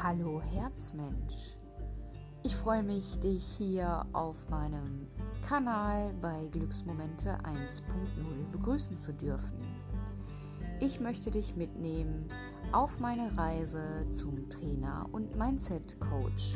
Hallo Herzmensch. Ich freue mich, dich hier auf meinem Kanal bei Glücksmomente 1.0 begrüßen zu dürfen. Ich möchte dich mitnehmen auf meine Reise zum Trainer und Mindset Coach.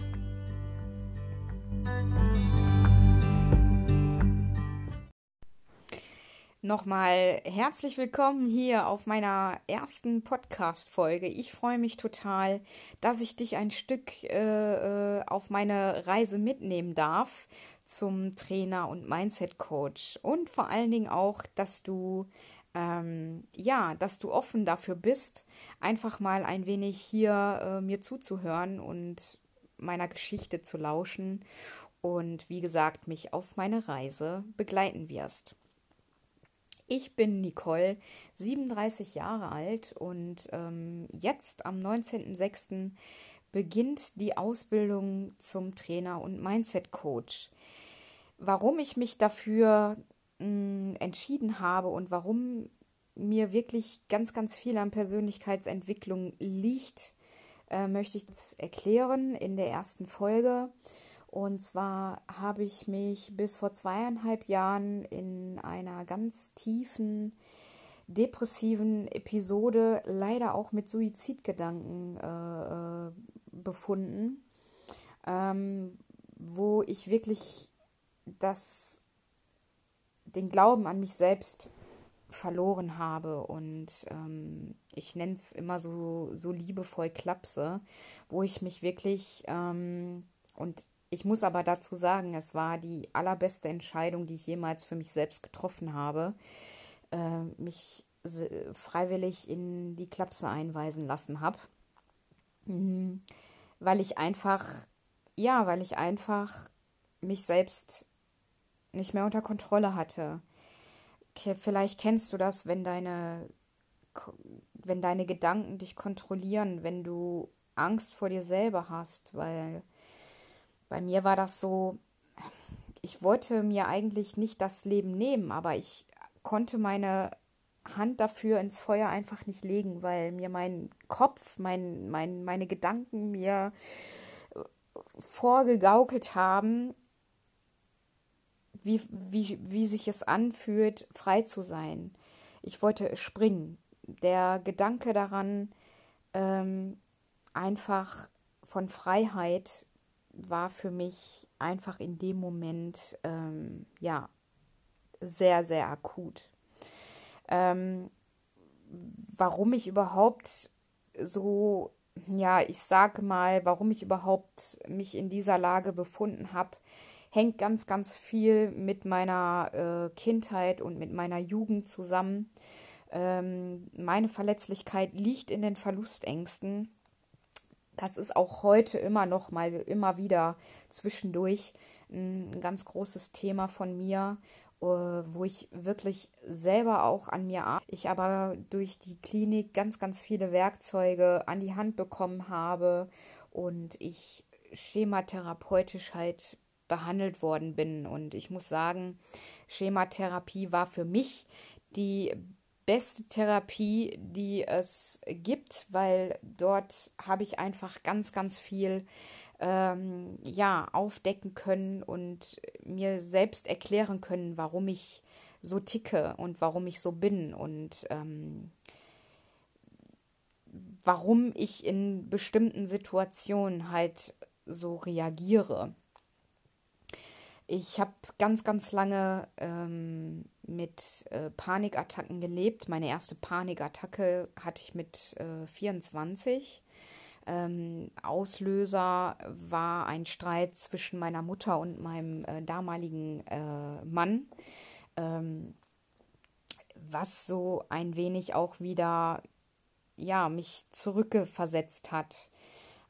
Nochmal herzlich willkommen hier auf meiner ersten Podcast-Folge. Ich freue mich total, dass ich dich ein Stück äh, äh, auf meine Reise mitnehmen darf zum Trainer und Mindset Coach und vor allen Dingen auch, dass du ähm, ja, dass du offen dafür bist, einfach mal ein wenig hier äh, mir zuzuhören und meiner Geschichte zu lauschen und wie gesagt mich auf meine Reise begleiten wirst. Ich bin Nicole, 37 Jahre alt und ähm, jetzt am 19.06. beginnt die Ausbildung zum Trainer und Mindset Coach. Warum ich mich dafür mh, hm, entschieden habe und warum mir wirklich ganz, ganz viel an Persönlichkeitsentwicklung liegt, äh, möchte ich das erklären in der ersten Folge. Und zwar habe ich mich bis vor zweieinhalb Jahren in einer ganz tiefen, depressiven Episode, leider auch mit Suizidgedanken äh, äh, befunden, ähm, wo ich wirklich das, den Glauben an mich selbst verloren habe und ähm, ich nenne es immer so, so liebevoll Klapse, wo ich mich wirklich ähm, und ich muss aber dazu sagen, es war die allerbeste Entscheidung, die ich jemals für mich selbst getroffen habe, äh, mich freiwillig in die Klapse einweisen lassen habe. Mhm. Weil ich einfach, ja, weil ich einfach mich selbst nicht mehr unter Kontrolle hatte. Vielleicht kennst du das, wenn deine, wenn deine Gedanken dich kontrollieren, wenn du Angst vor dir selber hast, weil bei mir war das so, ich wollte mir eigentlich nicht das Leben nehmen, aber ich konnte meine Hand dafür ins Feuer einfach nicht legen, weil mir mein Kopf, mein, mein, meine Gedanken mir äh, vorgegaukelt haben, wie, wie, wie sich es anfühlt, frei zu sein. Ich wollte springen. Der Gedanke daran, ähm, einfach von Freiheit war für mich einfach in dem Moment ähm, ja sehr, sehr akut. Ähm, warum ich überhaupt so, ja, ich sage mal, warum ich überhaupt mich in dieser Lage befunden habe, hängt ganz, ganz viel mit meiner äh, Kindheit und mit meiner Jugend zusammen. Ähm, meine Verletzlichkeit liegt in den Verlustängsten das ist auch heute immer noch mal immer wieder zwischendurch ein ganz großes Thema von mir, äh, wo ich wirklich selber auch an mir arbeite. Ich aber durch die Klinik ganz, ganz viele Werkzeuge an die Hand bekommen habe und ich schematherapeutisch halt behandelt worden bin. Und ich muss sagen, Schematherapie war für mich die beste Therapie, die es gibt, weil dort habe ich einfach ganz, ganz viel ähm, ja, aufdecken können und mir selbst erklären können, warum ich so ticke und warum ich so bin und ähm, warum ich in bestimmten Situationen halt so reagiere. Ich habe ganz, ganz lange ähm, mit äh, Panikattacken gelebt. Meine erste Panikattacke hatte ich mit äh, 24. Ähm, Auslöser war ein Streit zwischen meiner Mutter und meinem äh, damaligen äh, Mann, ähm, was so ein wenig auch wieder ja mich zurückversetzt hat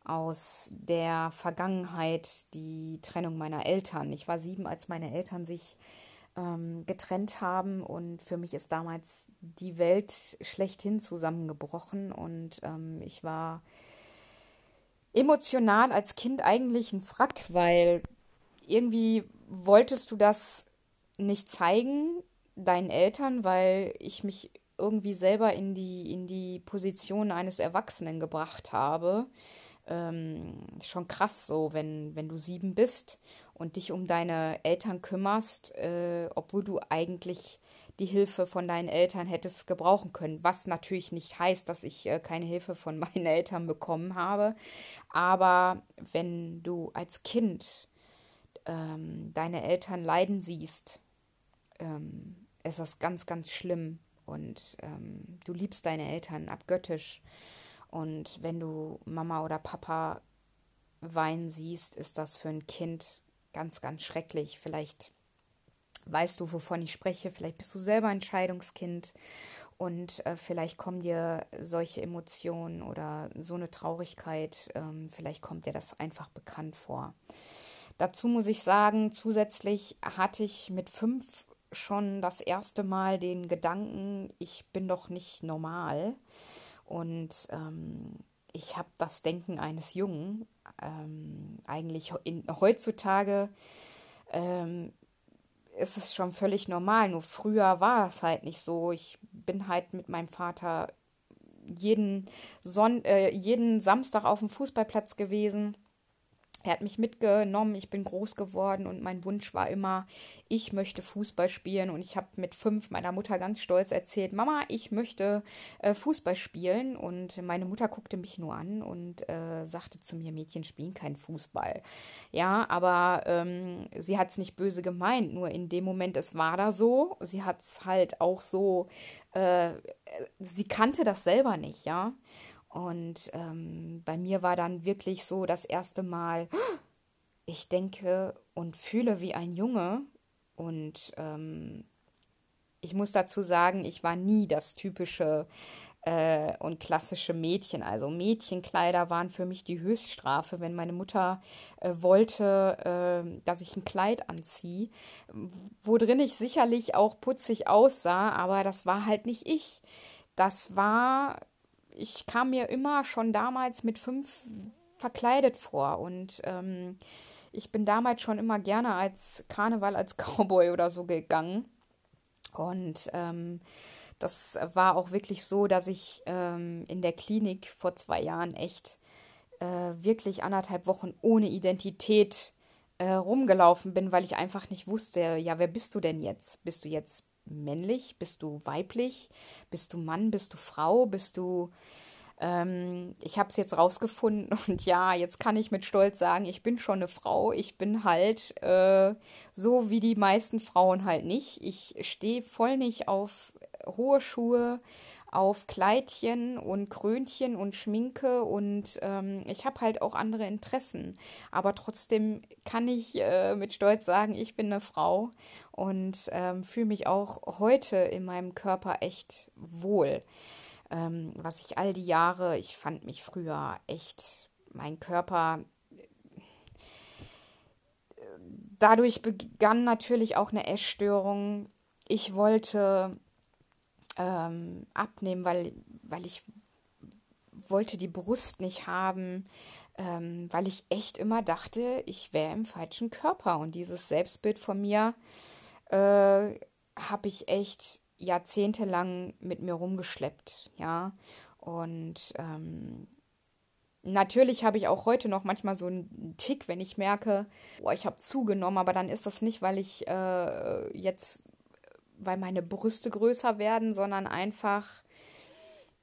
aus der Vergangenheit die Trennung meiner Eltern. Ich war sieben, als meine Eltern sich ähm, getrennt haben und für mich ist damals die Welt schlechthin zusammengebrochen und ähm, ich war emotional als Kind eigentlich ein Frack, weil irgendwie wolltest du das nicht zeigen deinen Eltern, weil ich mich irgendwie selber in die in die Position eines Erwachsenen gebracht habe. Ähm, schon krass so, wenn, wenn du sieben bist und dich um deine Eltern kümmerst, äh, obwohl du eigentlich die Hilfe von deinen Eltern hättest gebrauchen können. Was natürlich nicht heißt, dass ich äh, keine Hilfe von meinen Eltern bekommen habe. Aber wenn du als Kind ähm, deine Eltern leiden siehst, ähm, ist das ganz, ganz schlimm. Und ähm, du liebst deine Eltern abgöttisch. Und wenn du Mama oder Papa weinen siehst, ist das für ein Kind ganz, ganz schrecklich. Vielleicht weißt du, wovon ich spreche. Vielleicht bist du selber ein Scheidungskind und äh, vielleicht kommen dir solche Emotionen oder so eine Traurigkeit, ähm, vielleicht kommt dir das einfach bekannt vor. Dazu muss ich sagen, zusätzlich hatte ich mit fünf schon das erste Mal den Gedanken, ich bin doch nicht normal. Und ähm, ich habe das Denken eines Jungen. Ähm, eigentlich in, heutzutage ähm, ist es schon völlig normal. Nur früher war es halt nicht so. Ich bin halt mit meinem Vater jeden, Son äh, jeden Samstag auf dem Fußballplatz gewesen. Er hat mich mitgenommen, ich bin groß geworden und mein Wunsch war immer, ich möchte Fußball spielen. Und ich habe mit fünf meiner Mutter ganz stolz erzählt, Mama, ich möchte äh, Fußball spielen. Und meine Mutter guckte mich nur an und äh, sagte zu mir, Mädchen spielen keinen Fußball. Ja, aber ähm, sie hat es nicht böse gemeint, nur in dem Moment, es war da so. Sie hat es halt auch so, äh, sie kannte das selber nicht, ja. Und ähm, bei mir war dann wirklich so das erste Mal, ich denke und fühle wie ein Junge. Und ähm, ich muss dazu sagen, ich war nie das typische äh, und klassische Mädchen. Also Mädchenkleider waren für mich die Höchststrafe, wenn meine Mutter äh, wollte, äh, dass ich ein Kleid anziehe, worin ich sicherlich auch putzig aussah, aber das war halt nicht ich. Das war ich kam mir immer schon damals mit fünf verkleidet vor und ähm, ich bin damals schon immer gerne als Karneval, als Cowboy oder so gegangen. Und ähm, das war auch wirklich so, dass ich ähm, in der Klinik vor zwei Jahren echt äh, wirklich anderthalb Wochen ohne Identität äh, rumgelaufen bin, weil ich einfach nicht wusste, ja, wer bist du denn jetzt? Bist du jetzt männlich? Bist du weiblich? Bist du Mann? Bist du Frau? Bist du. Ähm, ich habe es jetzt rausgefunden und ja, jetzt kann ich mit Stolz sagen, ich bin schon eine Frau. Ich bin halt äh, so wie die meisten Frauen halt nicht. Ich stehe voll nicht auf hohe Schuhe, auf Kleidchen und Krönchen und Schminke und ähm, ich habe halt auch andere Interessen. Aber trotzdem kann ich äh, mit Stolz sagen, ich bin eine Frau und ähm, fühle mich auch heute in meinem Körper echt wohl. Ähm, was ich all die Jahre, ich fand mich früher echt, mein Körper dadurch begann natürlich auch eine Essstörung. Ich wollte ähm, abnehmen, weil, weil ich wollte die Brust nicht haben, ähm, weil ich echt immer dachte, ich wäre im falschen Körper. Und dieses Selbstbild von mir äh, habe ich echt jahrzehntelang mit mir rumgeschleppt, ja. Und ähm, natürlich habe ich auch heute noch manchmal so einen Tick, wenn ich merke, boah, ich habe zugenommen, aber dann ist das nicht, weil ich äh, jetzt weil meine Brüste größer werden, sondern einfach,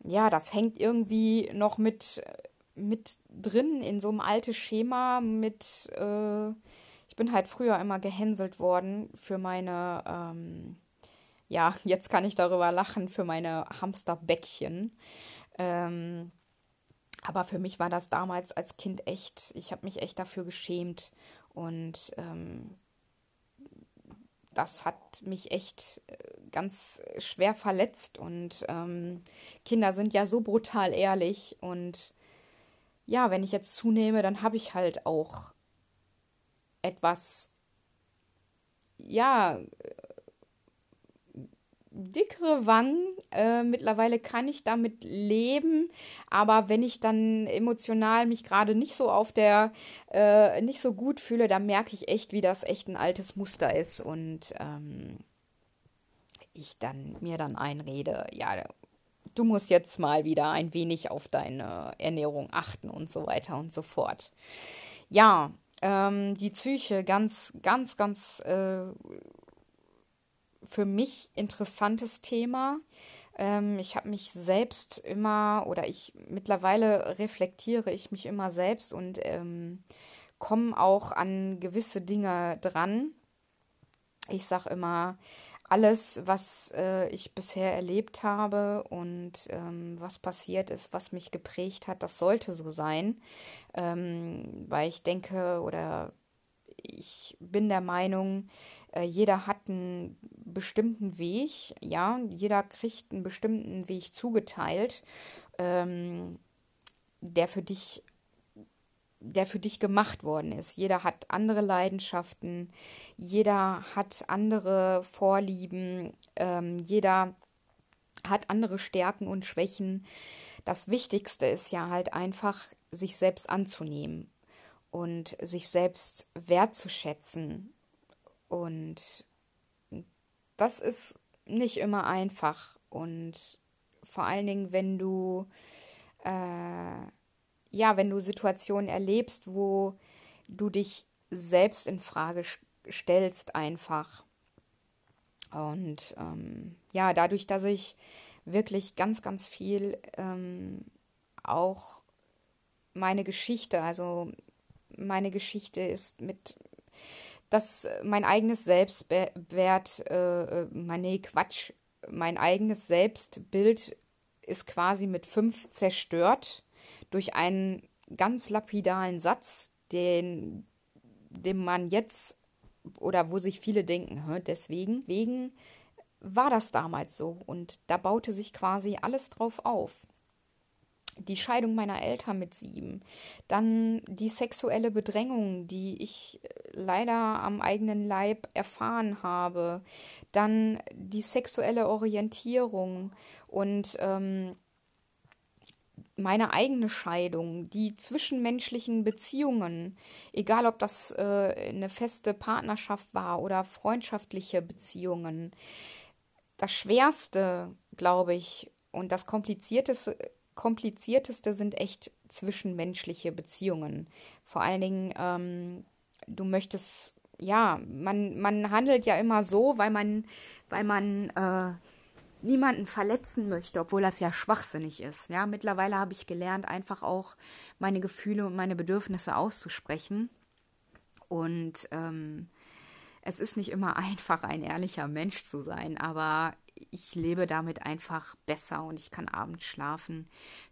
ja, das hängt irgendwie noch mit, mit drin in so einem alten Schema mit, äh, ich bin halt früher immer gehänselt worden für meine, ähm, ja, jetzt kann ich darüber lachen, für meine Hamsterbäckchen. Ähm, aber für mich war das damals als Kind echt, ich habe mich echt dafür geschämt. Und ähm, das hat mich echt äh, ganz schwer verletzt. Und ähm, Kinder sind ja so brutal ehrlich. Und ja, wenn ich jetzt zunehme, dann habe ich halt auch etwas, ja, dickere Wangen. Äh, mittlerweile kann ich damit leben, aber wenn ich dann emotional mich gerade nicht so auf der, äh, nicht so gut fühle, dann merke ich echt, wie das echt ein altes Muster ist und ähm, ich dann mir dann einrede, ja, du musst jetzt mal wieder ein wenig auf deine Ernährung achten und so weiter und so fort. Ja, ähm, die Psyche, ganz, ganz, ganz äh, für mich interessantes Thema. Ähm, ich habe mich selbst immer oder ich mittlerweile reflektiere ich mich immer selbst und ähm, komme auch an gewisse Dinge dran. Ich sage immer, alles, was äh, ich bisher erlebt habe und ähm, was passiert ist, was mich geprägt hat, das sollte so sein, ähm, weil ich denke oder ich bin der Meinung, äh, jeder hat einen bestimmten Weg, ja, jeder kriegt einen bestimmten Weg zugeteilt, ähm, der für dich der für dich gemacht worden ist. Jeder hat andere Leidenschaften, jeder hat andere Vorlieben, ähm, jeder hat andere Stärken und Schwächen. Das Wichtigste ist ja halt einfach, sich selbst anzunehmen und sich selbst wertzuschätzen. Und das ist nicht immer einfach. Und vor allen Dingen, wenn du äh, ja, wenn du Situationen erlebst, wo du dich selbst in Frage stellst einfach. Und ähm, ja, dadurch, dass ich wirklich ganz, ganz viel ähm, auch meine Geschichte, also meine Geschichte ist mit dass mein eigenes Selbstwert, äh, mein, nee, Quatsch, mein eigenes Selbstbild ist quasi mit fünf zerstört durch einen ganz lapidalen Satz, den, dem man jetzt oder wo sich viele denken, deswegen, wegen war das damals so und da baute sich quasi alles drauf auf. Die Scheidung meiner Eltern mit sieben, dann die sexuelle Bedrängung, die ich leider am eigenen Leib erfahren habe, dann die sexuelle Orientierung und ähm, meine eigene Scheidung, die zwischenmenschlichen Beziehungen, egal ob das äh, eine feste Partnerschaft war oder freundschaftliche Beziehungen, das Schwerste, glaube ich, und das Komplizierteste, Komplizierteste sind echt zwischenmenschliche Beziehungen. Vor allen Dingen, ähm, du möchtest, ja, man, man handelt ja immer so, weil man, weil man äh, niemanden verletzen möchte, obwohl das ja schwachsinnig ist. Ja, mittlerweile habe ich gelernt, einfach auch meine Gefühle und meine Bedürfnisse auszusprechen. Und ähm, es ist nicht immer einfach, ein ehrlicher Mensch zu sein, aber ich lebe damit einfach besser und ich kann abends schlafen,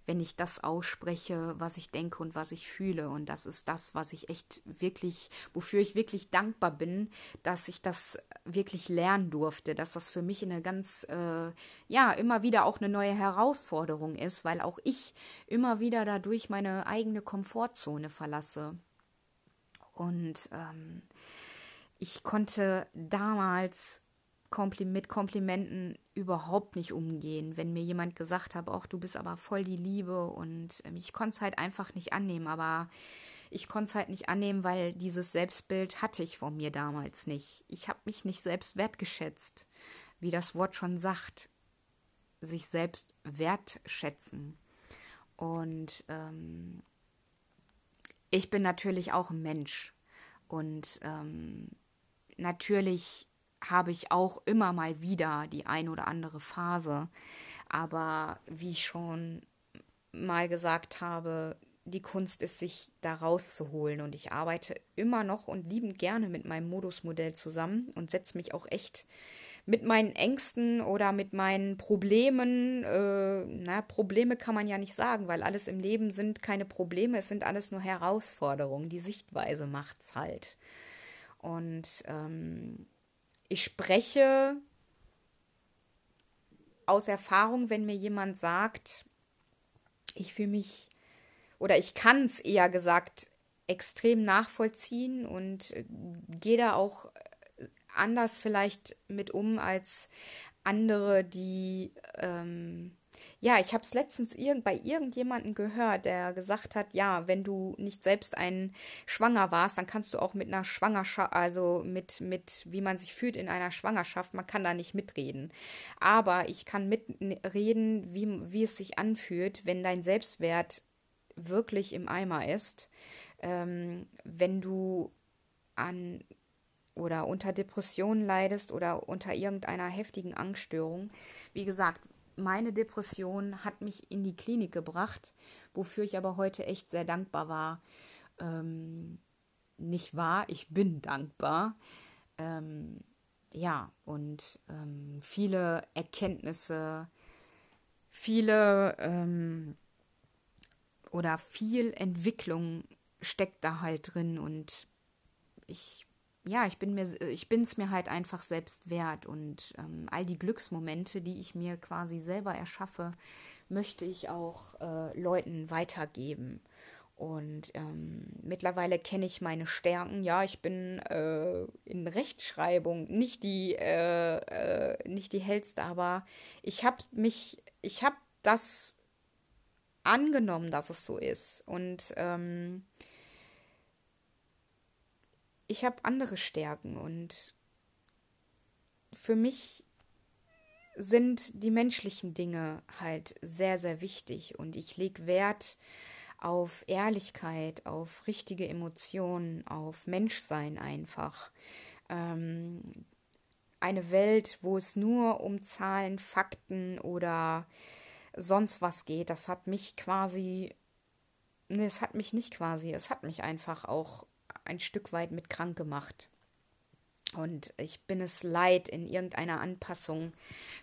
wenn ich das ausspreche, was ich denke und was ich fühle. Und das ist das, was ich echt wirklich, wofür ich wirklich dankbar bin, dass ich das wirklich lernen durfte, dass das für mich eine ganz, äh, ja, immer wieder auch eine neue Herausforderung ist, weil auch ich immer wieder dadurch meine eigene Komfortzone verlasse. Und ähm, ich konnte damals mit Komplimenten überhaupt nicht umgehen. Wenn mir jemand gesagt hat, ach, du bist aber voll die Liebe und ähm, ich konnte es halt einfach nicht annehmen, aber ich konnte es halt nicht annehmen, weil dieses Selbstbild hatte ich von mir damals nicht. Ich habe mich nicht selbst wertgeschätzt, wie das Wort schon sagt, sich selbst wertschätzen. Und ähm, ich bin natürlich auch ein Mensch und ähm, natürlich habe ich auch immer mal wieder die ein oder andere Phase. Aber wie ich schon mal gesagt habe, die Kunst ist, sich da rauszuholen. Und ich arbeite immer noch und liebend gerne mit meinem Modusmodell zusammen und setze mich auch echt mit meinen Ängsten oder mit meinen Problemen, äh, na, Probleme kann man ja nicht sagen, weil alles im Leben sind keine Probleme, es sind alles nur Herausforderungen. Die Sichtweise macht's halt. Und ähm, ich spreche aus Erfahrung, wenn mir jemand sagt, ich fühle mich oder ich kann es eher gesagt extrem nachvollziehen und gehe da auch anders vielleicht mit um als andere, die ähm, ja, ich habe es letztens irg bei irgendjemandem gehört, der gesagt hat, ja, wenn du nicht selbst ein Schwanger warst, dann kannst du auch mit einer Schwangerschaft, also mit, mit, wie man sich fühlt in einer Schwangerschaft, man kann da nicht mitreden. Aber ich kann mitreden, wie, wie es sich anfühlt, wenn dein Selbstwert wirklich im Eimer ist, ähm, wenn du an oder unter Depressionen leidest oder unter irgendeiner heftigen Angststörung. Wie gesagt, meine Depression hat mich in die Klinik gebracht, wofür ich aber heute echt sehr dankbar war. Ähm, nicht wahr, ich bin dankbar. Ähm, ja, und ähm, viele Erkenntnisse, viele ähm, oder viel Entwicklung steckt da halt drin und ich ja, ich bin mir, ich bin es mir halt einfach selbst wert und ähm, all die Glücksmomente, die ich mir quasi selber erschaffe, möchte ich auch äh, Leuten weitergeben. Und ähm, mittlerweile kenne ich meine Stärken. Ja, ich bin äh, in Rechtschreibung nicht die, äh, äh nicht die hellste, aber ich habe mich, ich habe das angenommen, dass es so ist. Und ähm, ich habe andere Stärken und für mich sind die menschlichen Dinge halt sehr, sehr wichtig und ich lege Wert auf Ehrlichkeit, auf richtige Emotionen, auf Menschsein einfach. Ähm, eine Welt, wo es nur um Zahlen, Fakten oder sonst was geht, das hat mich quasi, ne, es hat mich nicht quasi, es hat mich einfach auch ein Stück weit mit krank gemacht. Und ich bin es leid, in irgendeiner Anpassung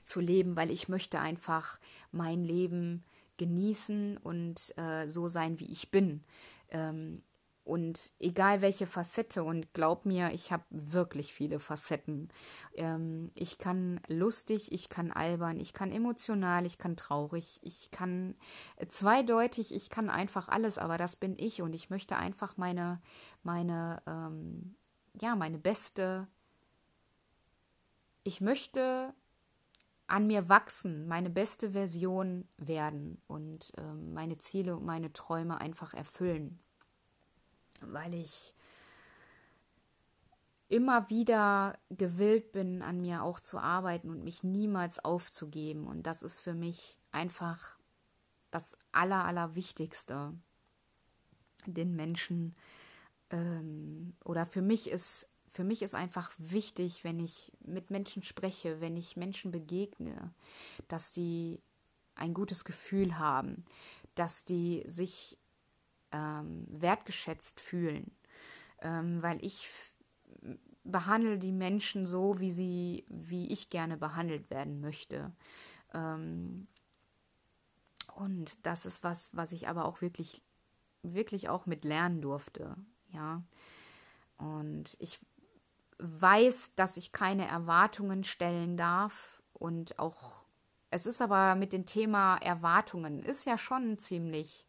zu leben, weil ich möchte einfach mein Leben genießen und äh, so sein, wie ich bin. Ähm, und egal welche Facette, und glaub mir, ich habe wirklich viele Facetten. Ähm, ich kann lustig, ich kann albern, ich kann emotional, ich kann traurig, ich kann zweideutig, ich kann einfach alles, aber das bin ich und ich möchte einfach meine, meine, ähm, ja, meine beste, ich möchte an mir wachsen, meine beste Version werden und ähm, meine Ziele und meine Träume einfach erfüllen weil ich immer wieder gewillt bin, an mir auch zu arbeiten und mich niemals aufzugeben. Und das ist für mich einfach das Aller, Allerwichtigste, den Menschen ähm, oder für mich ist für mich ist einfach wichtig, wenn ich mit Menschen spreche, wenn ich Menschen begegne, dass die ein gutes Gefühl haben, dass die sich ähm, wertgeschätzt fühlen, ähm, weil ich behandle die Menschen so, wie sie, wie ich gerne behandelt werden möchte. Ähm, und das ist was, was ich aber auch wirklich, wirklich auch mit lernen durfte, ja. Und ich weiß, dass ich keine Erwartungen stellen darf und auch es ist aber mit dem Thema Erwartungen ist ja schon ziemlich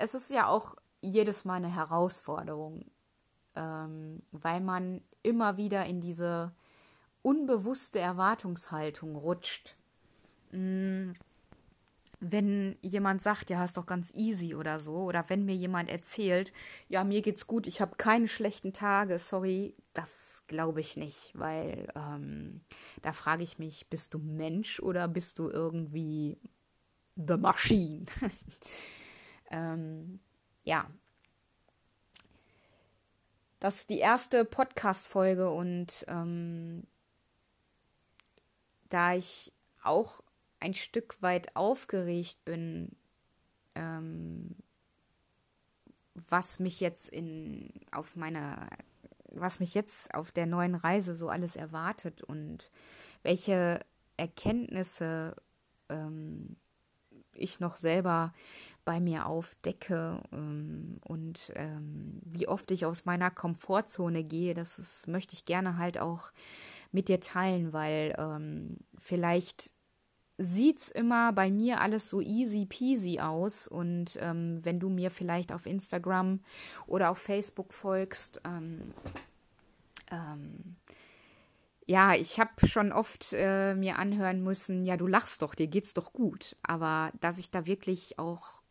es ist ja auch jedes Mal eine Herausforderung, ähm, weil man immer wieder in diese unbewusste Erwartungshaltung rutscht. Mm, wenn jemand sagt, ja, ist doch ganz easy oder so, oder wenn mir jemand erzählt, ja, mir geht's gut, ich habe keine schlechten Tage, sorry, das glaube ich nicht, weil ähm, da frage ich mich, bist du Mensch oder bist du irgendwie The Machine? Ähm, ja. Das ist die erste Podcast-Folge und ähm, da ich auch ein Stück weit aufgeregt bin, ähm, was mich jetzt in auf meiner was mich jetzt auf der neuen Reise so alles erwartet und welche Erkenntnisse ähm, ich noch selber bei mir aufdecke ähm, und ähm, wie oft ich aus meiner Komfortzone gehe, das ist, möchte ich gerne halt auch mit dir teilen, weil ähm, vielleicht sieht's immer bei mir alles so easy peasy aus und ähm, wenn du mir vielleicht auf Instagram oder auf Facebook folgst, ähm, ähm, ja, ich habe schon oft äh, mir anhören müssen, ja, du lachst doch, dir geht's doch gut. Aber dass ich da wirklich auch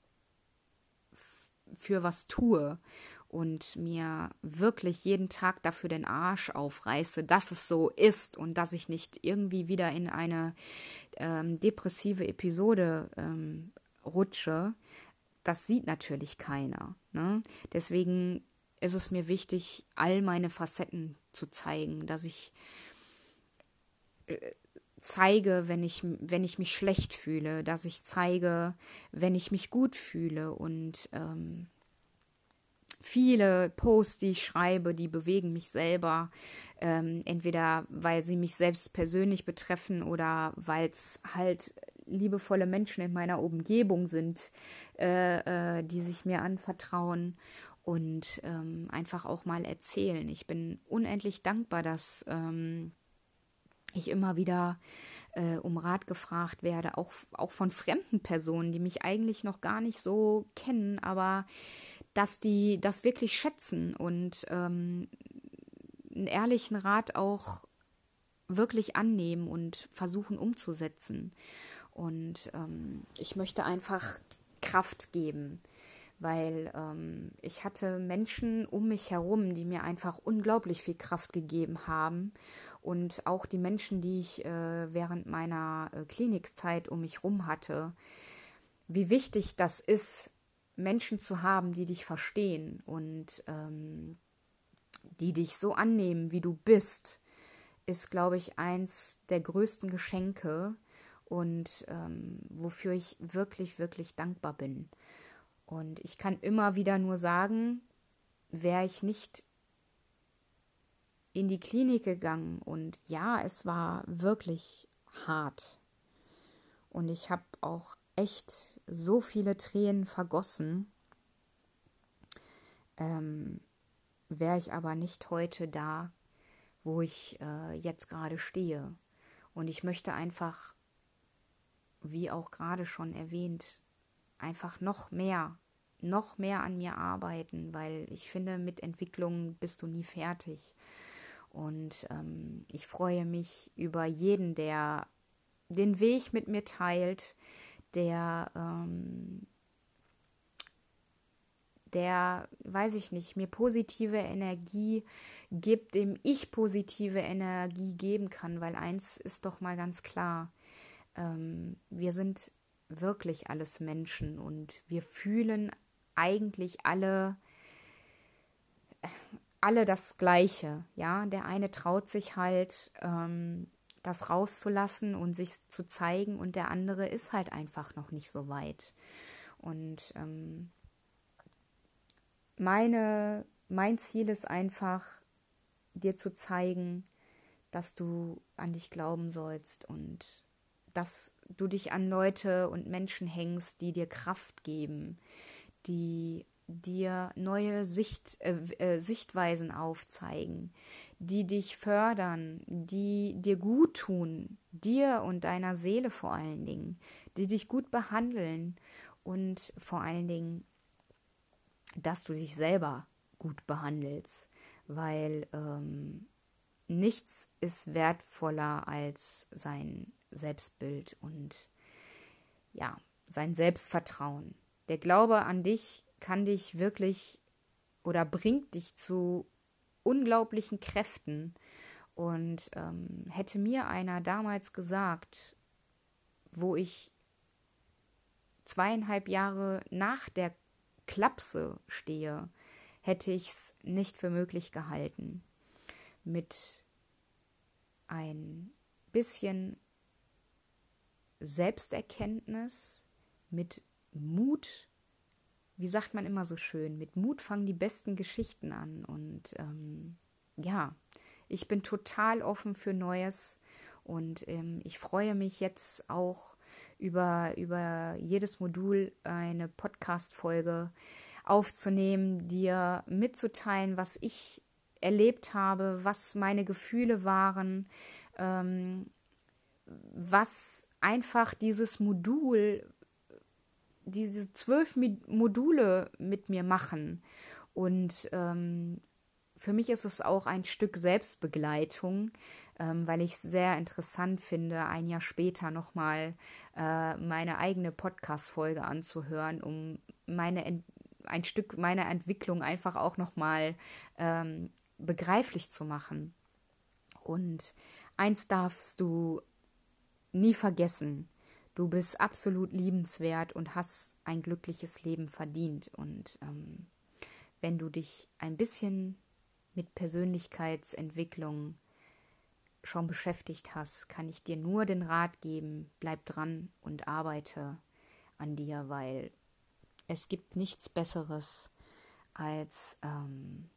für was tue und mir wirklich jeden Tag dafür den Arsch aufreiße, dass es so ist und dass ich nicht irgendwie wieder in eine ähm, depressive Episode ähm, rutsche, das sieht natürlich keiner. Ne? Deswegen ist es mir wichtig, all meine Facetten zu zeigen, dass ich zeige, wenn ich, wenn ich mich schlecht fühle, dass ich zeige, wenn ich mich gut fühle und ähm, viele Posts, die ich schreibe, die bewegen mich selber, ähm, entweder weil sie mich selbst persönlich betreffen oder weil es halt liebevolle Menschen in meiner Umgebung sind, äh, äh, die sich mir anvertrauen und ähm, einfach auch mal erzählen. Ich bin unendlich dankbar, dass ähm, ich immer wieder äh, um Rat gefragt werde, auch, auch von fremden Personen, die mich eigentlich noch gar nicht so kennen, aber dass die das wirklich schätzen und ähm, einen ehrlichen Rat auch wirklich annehmen und versuchen umzusetzen. Und ähm, ich möchte einfach Kraft geben, weil ähm, ich hatte Menschen um mich herum, die mir einfach unglaublich viel Kraft gegeben haben. Und auch die Menschen, die ich äh, während meiner äh, Klinikzeit um mich herum hatte, wie wichtig das ist, Menschen zu haben, die dich verstehen und ähm, die dich so annehmen, wie du bist, ist, glaube ich, eins der größten Geschenke und ähm, wofür ich wirklich, wirklich dankbar bin. Und ich kann immer wieder nur sagen, wäre ich nicht in die Klinik gegangen und ja, es war wirklich hart. Und ich habe auch echt so viele Tränen vergossen. Ähm, Wäre ich aber nicht heute da, wo ich äh, jetzt gerade stehe. Und ich möchte einfach, wie auch gerade schon erwähnt, einfach noch mehr, noch mehr an mir arbeiten, weil ich finde, mit Entwicklung bist du nie fertig. Und ähm, ich freue mich über jeden, der den Weg mit mir teilt, der, ähm, der, weiß ich nicht, mir positive Energie gibt, dem ich positive Energie geben kann, weil eins ist doch mal ganz klar, ähm, wir sind wirklich alles Menschen und wir fühlen eigentlich alle alle das Gleiche, ja. Der eine traut sich halt, ähm, das rauszulassen und sich zu zeigen und der andere ist halt einfach noch nicht so weit. Und ähm, meine, mein Ziel ist einfach, dir zu zeigen, dass du an dich glauben sollst und dass du dich an Leute und Menschen hängst, die dir Kraft geben, die dir neue Sicht, äh, äh, Sichtweisen aufzeigen, die dich fördern, die dir gut tun, dir und deiner Seele vor allen Dingen, die dich gut behandeln und vor allen Dingen, dass du dich selber gut behandelst, weil ähm, nichts ist wertvoller als sein Selbstbild und ja, sein Selbstvertrauen. Der Glaube an dich kann dich wirklich oder bringt dich zu unglaublichen Kräften. Und ähm, hätte mir einer damals gesagt, wo ich zweieinhalb Jahre nach der Klapse stehe, hätte ich es nicht für möglich gehalten. Mit ein bisschen Selbsterkenntnis, mit Mut wie sagt man immer so schön, mit Mut fangen die besten Geschichten an. Und ähm, ja, ich bin total offen für Neues und ähm, ich freue mich jetzt auch über, über jedes Modul eine Podcast-Folge aufzunehmen, dir mitzuteilen, was ich erlebt habe, was meine Gefühle waren, ähm, was einfach dieses Modul diese zwölf Module mit mir machen und ähm, für mich ist es auch ein Stück Selbstbegleitung, ähm, weil ich es sehr interessant finde, ein Jahr später nochmal äh, meine eigene Podcast-Folge anzuhören, um meine Ent ein Stück meiner Entwicklung einfach auch nochmal ähm, begreiflich zu machen. Und eins darfst du nie vergessen. Du bist absolut liebenswert und hast ein glückliches Leben verdient. Und ähm, wenn du dich ein bisschen mit Persönlichkeitsentwicklung schon beschäftigt hast, kann ich dir nur den Rat geben, bleib dran und arbeite an dir, weil es gibt nichts Besseres, als ähm,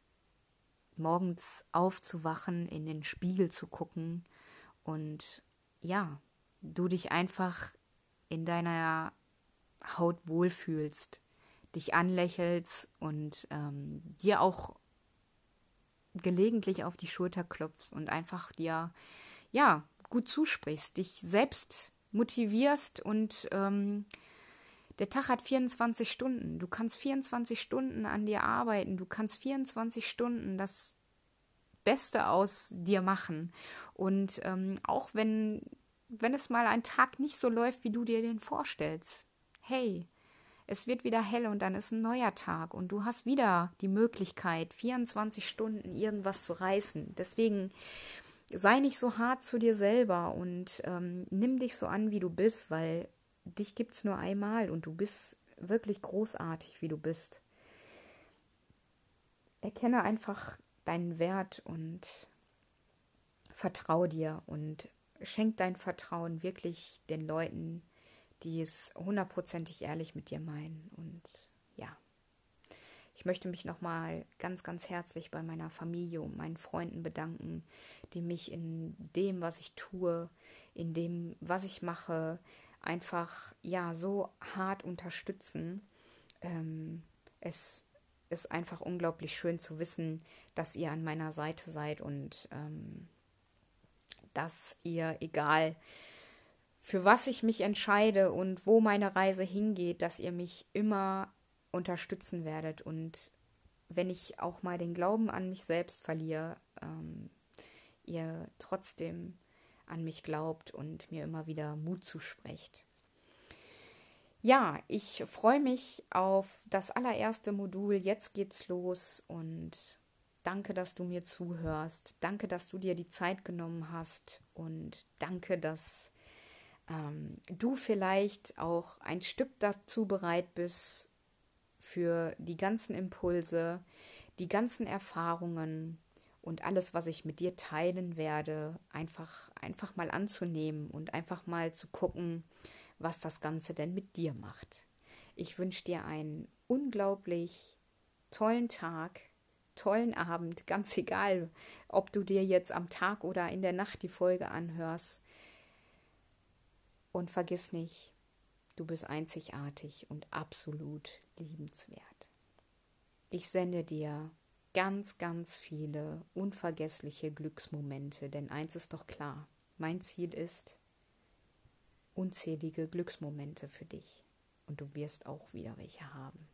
morgens aufzuwachen, in den Spiegel zu gucken und ja, du dich einfach in deiner Haut wohlfühlst, dich anlächelst und ähm, dir auch gelegentlich auf die Schulter klopfst und einfach dir ja gut zusprichst, dich selbst motivierst und ähm, der Tag hat 24 Stunden. Du kannst 24 Stunden an dir arbeiten. Du kannst 24 Stunden das Beste aus dir machen. Und ähm, auch wenn, wenn es mal ein Tag nicht so läuft, wie du dir den vorstellst, hey, es wird wieder hell und dann ist ein neuer Tag und du hast wieder die Möglichkeit, 24 Stunden irgendwas zu reißen. Deswegen sei nicht so hart zu dir selber und ähm, nimm dich so an, wie du bist, weil dich gibt es nur einmal und du bist wirklich großartig, wie du bist. Erkenne einfach deinen Wert und vertraue dir und schenk dein Vertrauen wirklich den Leuten, die es hundertprozentig ehrlich mit dir meinen. Und ja, ich möchte mich nochmal ganz, ganz herzlich bei meiner Familie und meinen Freunden bedanken, die mich in dem, was ich tue, in dem, was ich mache, einfach ja so hart unterstützen. Ähm, es ist einfach unglaublich schön zu wissen, dass ihr an meiner Seite seid und ähm, dass ihr, egal für was ich mich entscheide und wo meine Reise hingeht, dass ihr mich immer unterstützen werdet und wenn ich auch mal den Glauben an mich selbst verliere, ähm, ihr trotzdem an mich glaubt und mir immer wieder Mut zusprecht. Ja, ich freue mich auf das allererste Modul. Jetzt geht's los und danke, dass du mir zuhörst. Danke, dass du dir die Zeit genommen hast und danke, dass ähm, du vielleicht auch ein Stück dazu bereit bist für die ganzen Impulse, die ganzen Erfahrungen, und alles, was ich mit dir teilen werde, einfach, einfach mal anzunehmen und einfach mal zu gucken, was das Ganze denn mit dir macht. Ich wünsche dir einen unglaublich tollen Tag, tollen Abend, ganz egal, ob du dir jetzt am Tag oder in der Nacht die Folge anhörst. Und vergiss nicht, du bist einzigartig und absolut liebenswert. Ich sende dir ganz, ganz viele unvergessliche Glücksmomente, denn eins ist doch klar, mein Ziel ist unzählige Glücksmomente für dich und du wirst auch wieder welche haben.